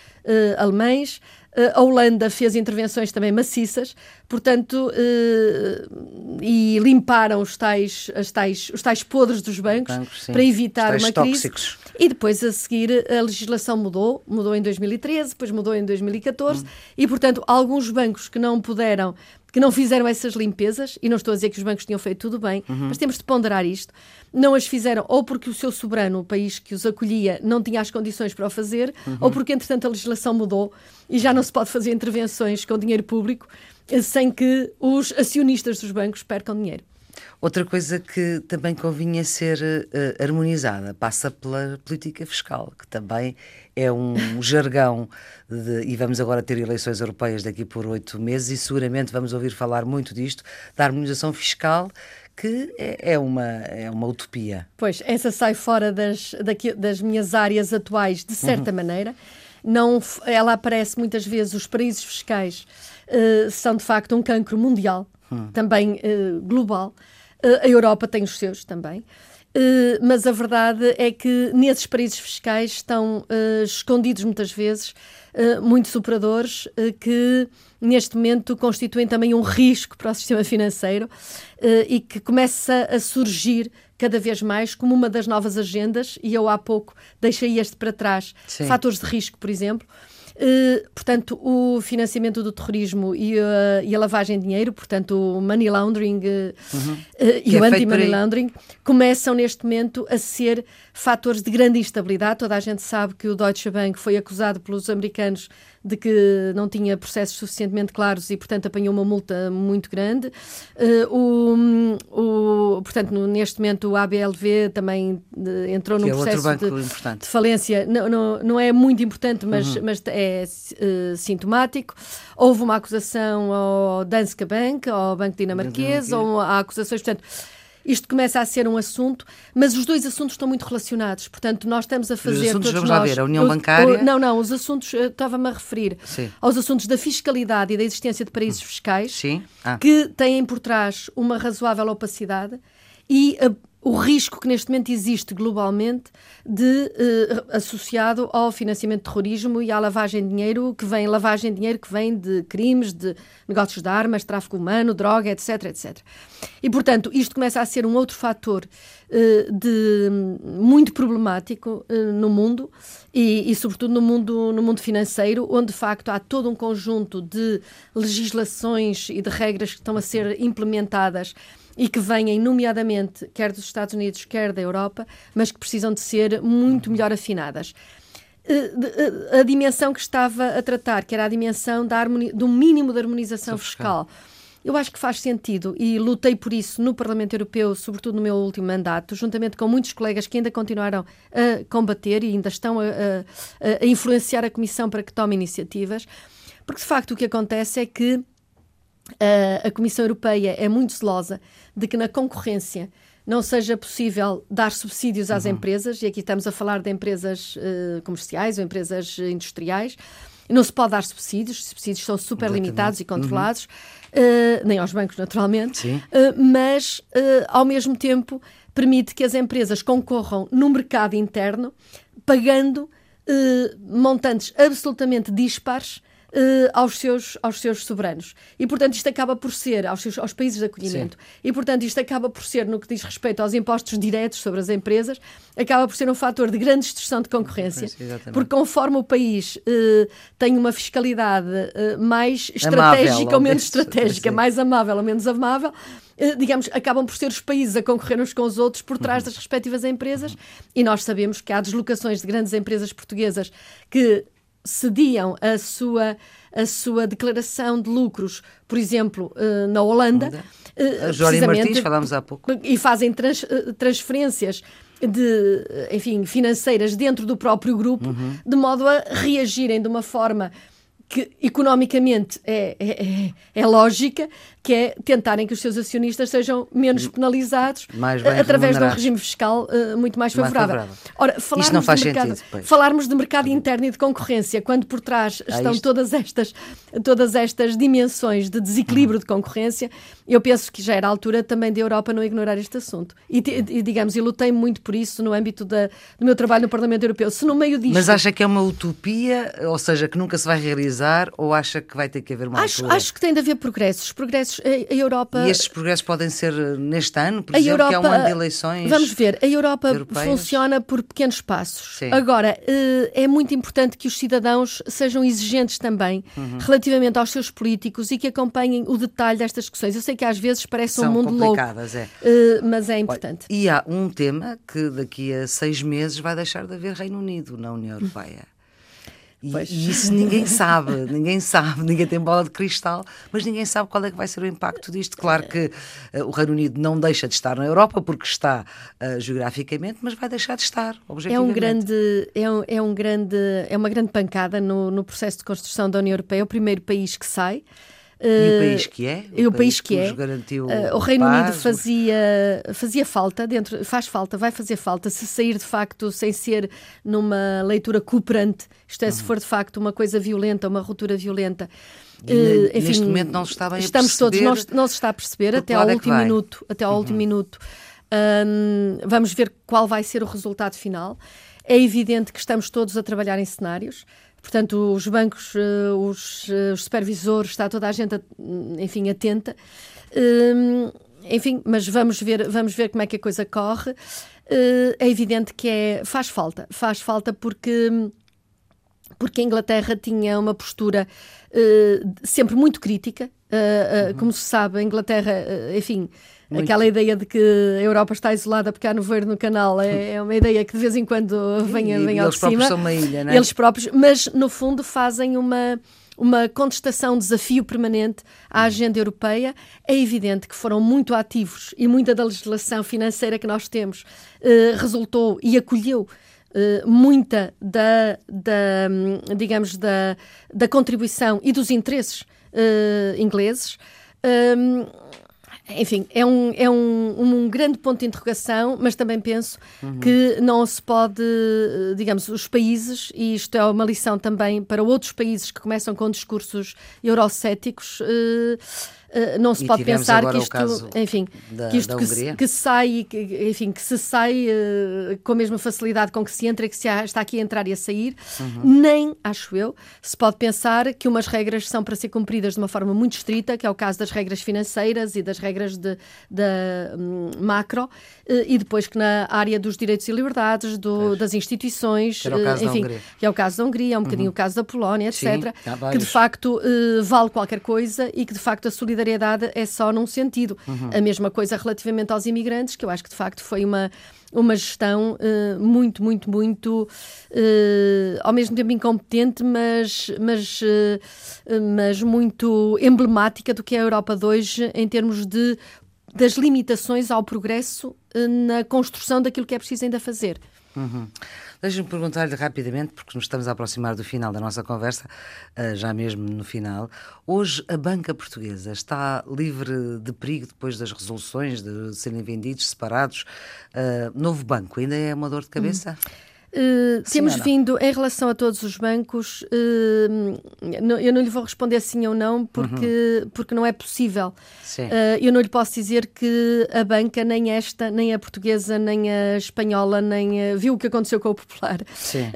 alemães. Uh, a Holanda fez intervenções também maciças, portanto, uh, e limparam os tais, as tais, os tais podres dos bancos, bancos para evitar uma tóxicos. crise. E depois, a seguir, a legislação mudou, mudou em 2013, depois mudou em 2014, hum. e, portanto, alguns bancos que não puderam que não fizeram essas limpezas, e não estou a dizer que os bancos tinham feito tudo bem, uhum. mas temos de ponderar isto, não as fizeram ou porque o seu soberano, o país que os acolhia, não tinha as condições para o fazer, uhum. ou porque, entretanto, a legislação mudou e já não se pode fazer intervenções com dinheiro público sem que os acionistas dos bancos percam dinheiro. Outra coisa que também convinha ser uh, harmonizada passa pela política fiscal, que também é um jargão de, e vamos agora ter eleições europeias daqui por oito meses e seguramente vamos ouvir falar muito disto, da harmonização fiscal que é, é, uma, é uma utopia. Pois, essa sai fora das, daqui, das minhas áreas atuais, de certa uhum. maneira. Não, ela aparece muitas vezes, os paraísos fiscais uh, são de facto um cancro mundial, uhum. também uh, global. Uh, a Europa tem os seus também. Uh, mas a verdade é que nesses paraísos fiscais estão escondidos muitas vezes muitos operadores que neste momento constituem também um risco para o sistema financeiro e que começa a surgir cada vez mais como uma das novas agendas, e eu há pouco deixei este para trás, Sim. fatores de risco, por exemplo. Uh, portanto, o financiamento do terrorismo e, uh, e, a lavagem de dinheiro, portanto, o money laundering uh, uhum. e o é anti-money laundering, começam neste momento a ser fatores de grande instabilidade. Toda a gente sabe que o Deutsche Bank foi acusado pelos americanos de que não tinha processos suficientemente claros e, portanto, apanhou uma multa muito grande. Uh, o, o, portanto, neste momento, o ABLV também de, entrou num é processo de, de, falência. Não, não, não, é muito importante, mas, uhum. mas é uh, sintomático. Houve uma acusação ao Danske Bank, ao Banco Dinamarquês, ou há acusações, portanto isto começa a ser um assunto, mas os dois assuntos estão muito relacionados. Portanto, nós estamos a fazer. Os assuntos, vamos nós, lá ver, a União Bancária. O, não, não, os assuntos, estava-me a referir Sim. aos assuntos da fiscalidade e da existência de paraísos fiscais, Sim. Ah. que têm por trás uma razoável opacidade e a o risco que neste momento existe globalmente de eh, associado ao financiamento de terrorismo e à lavagem de dinheiro que vem lavagem de dinheiro que vem de crimes, de negócios de armas, tráfico humano, droga, etc, etc. E portanto isto começa a ser um outro fator eh, de muito problemático eh, no mundo e, e, sobretudo no mundo no mundo financeiro, onde de facto há todo um conjunto de legislações e de regras que estão a ser implementadas e que vêm, nomeadamente, quer dos Estados Unidos, quer da Europa, mas que precisam de ser muito melhor afinadas. Eh, eh, a dimensão que estava a tratar, que era a dimensão da do mínimo de harmonização fiscal. Eu acho que faz sentido e lutei por isso no Parlamento Europeu, sobretudo no meu último mandato, juntamente com muitos colegas que ainda continuaram a combater e ainda estão a, a, a influenciar a Comissão para que tome iniciativas, porque de facto o que acontece é que a Comissão Europeia é muito zelosa de que na concorrência não seja possível dar subsídios às uhum. empresas, e aqui estamos a falar de empresas uh, comerciais ou empresas industriais, não se pode dar subsídios, os subsídios são super Exatamente. limitados e controlados, uhum. uh, nem aos bancos, naturalmente, uh, mas, ao mesmo tempo, permite que as empresas concorram no mercado interno, pagando montantes absolutamente dispares uh, aos, seus, aos seus soberanos. E, portanto, isto acaba por ser, aos, seus, aos países de acolhimento, Sim. e, portanto, isto acaba por ser, no que diz respeito aos impostos diretos sobre as empresas, acaba por ser um fator de grande distorção de concorrência, porque conforme o país uh, tem uma fiscalidade uh, mais estratégica amável, ou menos estratégica, mais amável ou menos amável, digamos, acabam por ser os países a concorrer uns com os outros por trás uhum. das respectivas empresas, e nós sabemos que há deslocações de grandes empresas portuguesas que cediam a sua, a sua declaração de lucros, por exemplo, eh, na Holanda. Uh, Jorge Martins, falámos há pouco. E fazem trans, eh, transferências de, enfim, financeiras dentro do próprio grupo, uhum. de modo a reagirem de uma forma que economicamente é, é, é, é lógica, que é tentarem que os seus acionistas sejam menos penalizados através de um regime fiscal uh, muito mais favorável. mais favorável. Ora, falarmos, Isto não faz de mercado, sentido, falarmos de mercado interno e de concorrência, quando por trás ah, estão todas estas, todas estas dimensões de desequilíbrio de concorrência, eu penso que já era a altura também da Europa não ignorar este assunto. E, e digamos, eu lutei muito por isso no âmbito da, do meu trabalho no Parlamento Europeu. Se no meio disto... Mas acha que é uma utopia, ou seja, que nunca se vai realizar, ou acha que vai ter que haver uma acho, altura? Acho que tem de haver progressos. Progressos progressos. A, a Europa. E estes progressos podem ser eh, neste ano, por a exemplo, Europa, que é um ano de eleições. Vamos ver, a Europa europeias. funciona por pequenos passos. Sim. Agora, eh, é muito importante que os cidadãos sejam exigentes também uhum. relativamente aos seus políticos e que acompanhem o detalhe destas discussões. Eu sei que às vezes parece São um mundo louco, é. Eh, mas é importante. Olha, e há um tema que daqui a seis meses vai deixar de haver Reino Unido na União Europeia. E, e, isso ninguém sabe, ninguém sabe, ninguém tem bola de cristal, mas ninguém sabe qual é que vai ser o impacto disto. Claro que uh, o Reino Unido não deixa de estar na Europa porque está uh, geograficamente, mas vai deixar de estar, objetivamente. É um grande, é, um, é, um grande, é uma grande pancada no, no processo de construção da União Europeia, é o primeiro país que sai. E o país que é? O, o país, país, que, é. Garantiu uh, o Reino paz, Unido fazia, fazia falta, dentro, faz falta, vai fazer falta, se sair de facto sem ser numa leitura cooperante, isto é, uhum. se for de facto uma coisa violenta, uma ruptura violenta. Uh, enfim, neste momento não se está bem estamos a perceber. todos, não, não se está a perceber até ao é último minuto. Até ao uhum. último minuto. Vamos ver qual vai ser o resultado final. É evidente que estamos todos a trabalhar em cenários. Portanto, os bancos, eh, os, eh, os supervisores, está toda a gente, enfim, atenta. Hum, enfim, mas vamos ver, vamos ver como é que a coisa corre. Eh, é evidente que é, faz falta, faz falta porque porque a Inglaterra tinha uma postura sempre muito crítica. Uhum. Como se sabe, a Inglaterra, enfim, muito. Aquela ideia de que a Europa está isolada porque há nevoeiro no canal é, é uma ideia que de vez em quando vem, e, vem ao de cima. Eles próprios são uma ilha, não é? Eles próprios, mas no fundo fazem uma uma contestação, um desafio permanente à agenda europeia. É evidente que foram muito ativos e muita da legislação financeira que nós temos eh, resultou e acolheu eh, muita da, da, digamos, da, da contribuição e dos interesses eh, ingleses. Um, enfim, é um, é um, um grande ponto de interrogação, mas também penso uhum. que não se pode, digamos, os países, e isto é uma lição também para outros países que começam com discursos eurocéticos. Uh, eh, não se e pode pensar que isto, enfim, da, que isto que se, que, sai, que, enfim, que se sai uh, com a mesma facilidade com que se entra e que se está aqui a entrar e a sair, uhum. nem, acho eu, se pode pensar que umas regras são para ser cumpridas de uma forma muito estrita, que é o caso das regras financeiras e das regras de, de um, macro, uh, e depois que na área dos direitos e liberdades, do, das instituições, que, enfim, que é o caso da Hungria, é um uhum. bocadinho o caso da Polónia, etc., Sim, que de facto vale qualquer coisa e que de facto a solidariedade solidariedade é só num sentido. Uhum. A mesma coisa relativamente aos imigrantes, que eu acho que de facto foi uma, uma gestão uh, muito, muito, muito, uh, ao mesmo tempo incompetente, mas, mas, uh, mas muito emblemática do que é a Europa de hoje em termos de das limitações ao progresso na construção daquilo que é preciso ainda fazer. Uhum. Deixa-me perguntar-lhe rapidamente, porque nos estamos a aproximar do final da nossa conversa, uh, já mesmo no final. Hoje a banca portuguesa está livre de perigo depois das resoluções de serem vendidos separados. Uh, novo banco ainda é uma dor de cabeça? Uhum. Uh, temos vindo, em relação a todos os bancos, uh, eu não lhe vou responder sim ou não, porque, uhum. porque não é possível. Uh, eu não lhe posso dizer que a banca, nem esta, nem a portuguesa, nem a espanhola, nem a, viu o que aconteceu com o Popular,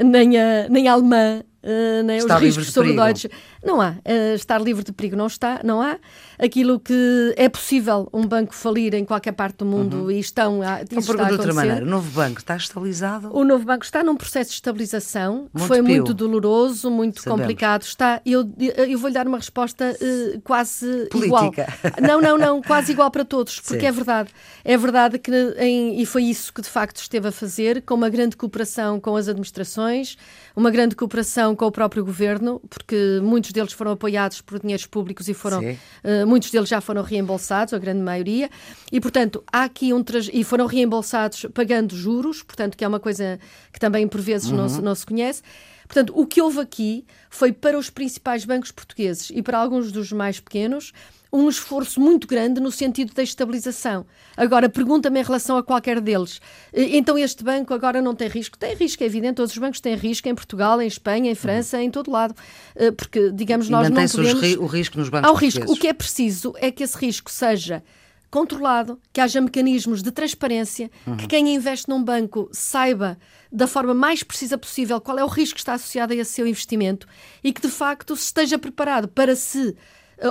nem a, nem a alemã, Uh, né, os riscos sobre Deutsche. Não há. Uh, estar livre de perigo não está, não há. Aquilo que é possível um banco falir em qualquer parte do mundo uhum. e estão a. Então, está de outra maneira, o novo banco está estabilizado? O novo banco está num processo de estabilização que foi pio. muito doloroso, muito Sabemos. complicado. Está, eu, eu vou-lhe dar uma resposta uh, quase Política. igual. Não, não, não, quase igual para todos, porque Sim. é verdade. É verdade que, em, e foi isso que de facto esteve a fazer, com uma grande cooperação com as administrações, uma grande cooperação com o próprio governo, porque muitos deles foram apoiados por dinheiros públicos e foram, uh, muitos deles já foram reembolsados, a grande maioria, e portanto há aqui um e foram reembolsados pagando juros, portanto que é uma coisa que também por vezes uhum. não, não se conhece. Portanto, o que houve aqui foi para os principais bancos portugueses e para alguns dos mais pequenos um esforço muito grande no sentido da estabilização. Agora, pergunta-me em relação a qualquer deles. Eh, então, este banco agora não tem risco? Tem risco, é evidente. Todos os bancos têm risco em Portugal, em Espanha, em França, em todo lado. Eh, porque, digamos, nós não podemos... o risco nos bancos Há o risco. O que é preciso é que esse risco seja controlado, que haja mecanismos de transparência, uhum. que quem investe num banco saiba da forma mais precisa possível qual é o risco que está associado a esse seu investimento e que de facto esteja preparado para se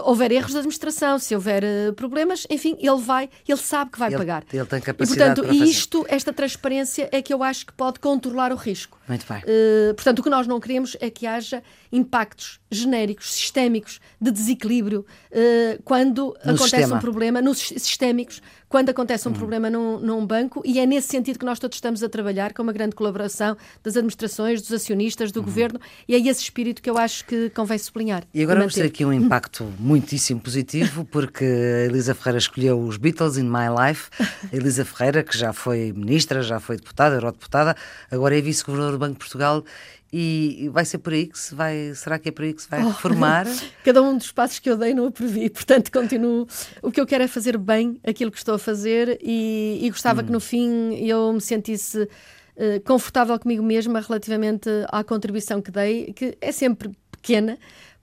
houver erros de administração, se houver uh, problemas, enfim, ele vai, ele sabe que vai ele, pagar. Ele tem capacidade e, portanto, para isto, esta transparência é que eu acho que pode controlar o risco. Muito bem. Uh, portanto, o que nós não queremos é que haja impactos genéricos, sistémicos, de desequilíbrio, uh, quando no acontece sistema. um problema, nos sistémicos, quando acontece um uhum. problema num, num, banco, e é nesse sentido que nós todos estamos a trabalhar, com uma grande colaboração das administrações, dos acionistas, do uhum. governo, e é esse espírito que eu acho que convém sublinhar. E agora vamos ter aqui um impacto muitíssimo positivo, porque a Elisa Ferreira escolheu os Beatles in My Life. A Elisa Ferreira, que já foi ministra, já foi deputada, eurodeputada, agora é vice-governadora do Banco de Portugal e vai ser por aí que se vai, será que é por aí que se vai oh, reformar? Cada um dos passos que eu dei não o previ, portanto continuo. O que eu quero é fazer bem aquilo que estou a fazer e, e gostava hum. que no fim eu me sentisse uh, confortável comigo mesma relativamente à contribuição que dei, que é sempre pequena,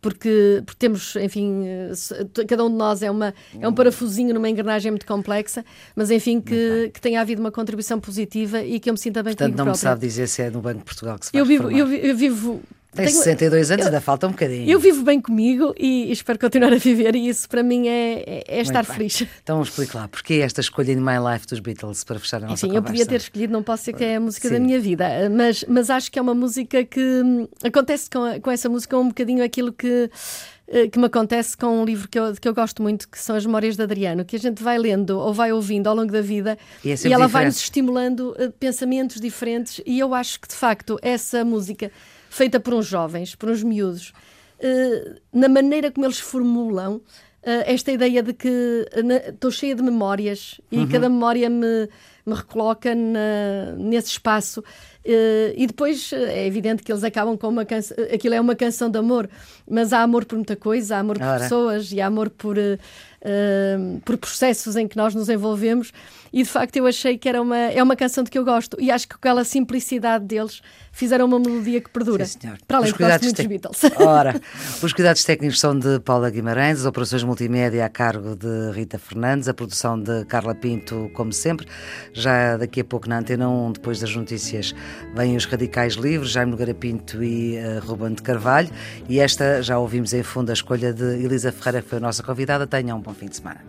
porque, porque temos, enfim, eh, cada um de nós é, uma, é um parafusinho numa engrenagem muito complexa, mas enfim, que, que tenha havido uma contribuição positiva e que eu me sinta bem Portanto, não própria. me sabe dizer se é no Banco de Portugal que se vai eu vivo, eu, eu vivo tem Tenho, 62 anos, eu, ainda falta um bocadinho. Eu vivo bem comigo e espero continuar a viver, e isso para mim é, é, é estar feliz. Então explique lá, porquê esta escolha in My Life dos Beatles para fechar a nossa Sim, conversa? eu podia ter escolhido, não posso ser que é a música Sim. da minha vida, mas, mas acho que é uma música que hum, acontece com, com essa música um bocadinho aquilo que eh, que me acontece com um livro que eu, que eu gosto muito, que são as Memórias de Adriano, que a gente vai lendo ou vai ouvindo ao longo da vida e, é e ela vai nos estimulando uh, pensamentos diferentes. E eu acho que, de facto, essa música feita por uns jovens, por uns miúdos, uh, na maneira como eles formulam uh, esta ideia de que estou cheia de memórias e uhum. cada memória me, me recoloca na, nesse espaço. E depois é evidente que eles acabam com uma canção. Aquilo é uma canção de amor, mas há amor por muita coisa, há amor por Ora. pessoas e há amor por, uh, por processos em que nós nos envolvemos. E de facto eu achei que era uma, é uma canção de que eu gosto. E acho que aquela simplicidade deles fizeram uma melodia que perdura. Sim, senhor. Para além de gosto muito dos Beatles. Ora, os cuidados técnicos são de Paula Guimarães, as operações multimédia a cargo de Rita Fernandes, a produção de Carla Pinto, como sempre. Já daqui a pouco na Antena 1, depois das notícias, vêm os Radicais Livres, Jaime Nogueira Pinto e uh, Ruben de Carvalho. E esta já ouvimos em fundo a escolha de Elisa Ferreira, que foi a nossa convidada. Tenham um bom fim de semana.